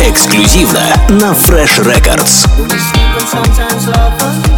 Эксклюзивно на Fresh Records. Sometimes love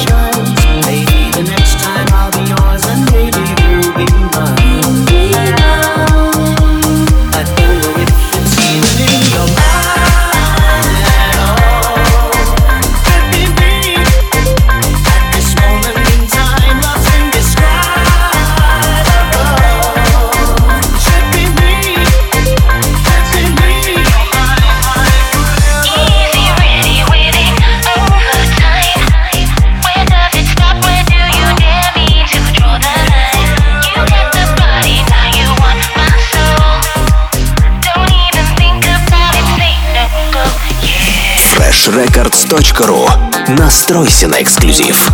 freshrecords.ru. Настройся на эксклюзив.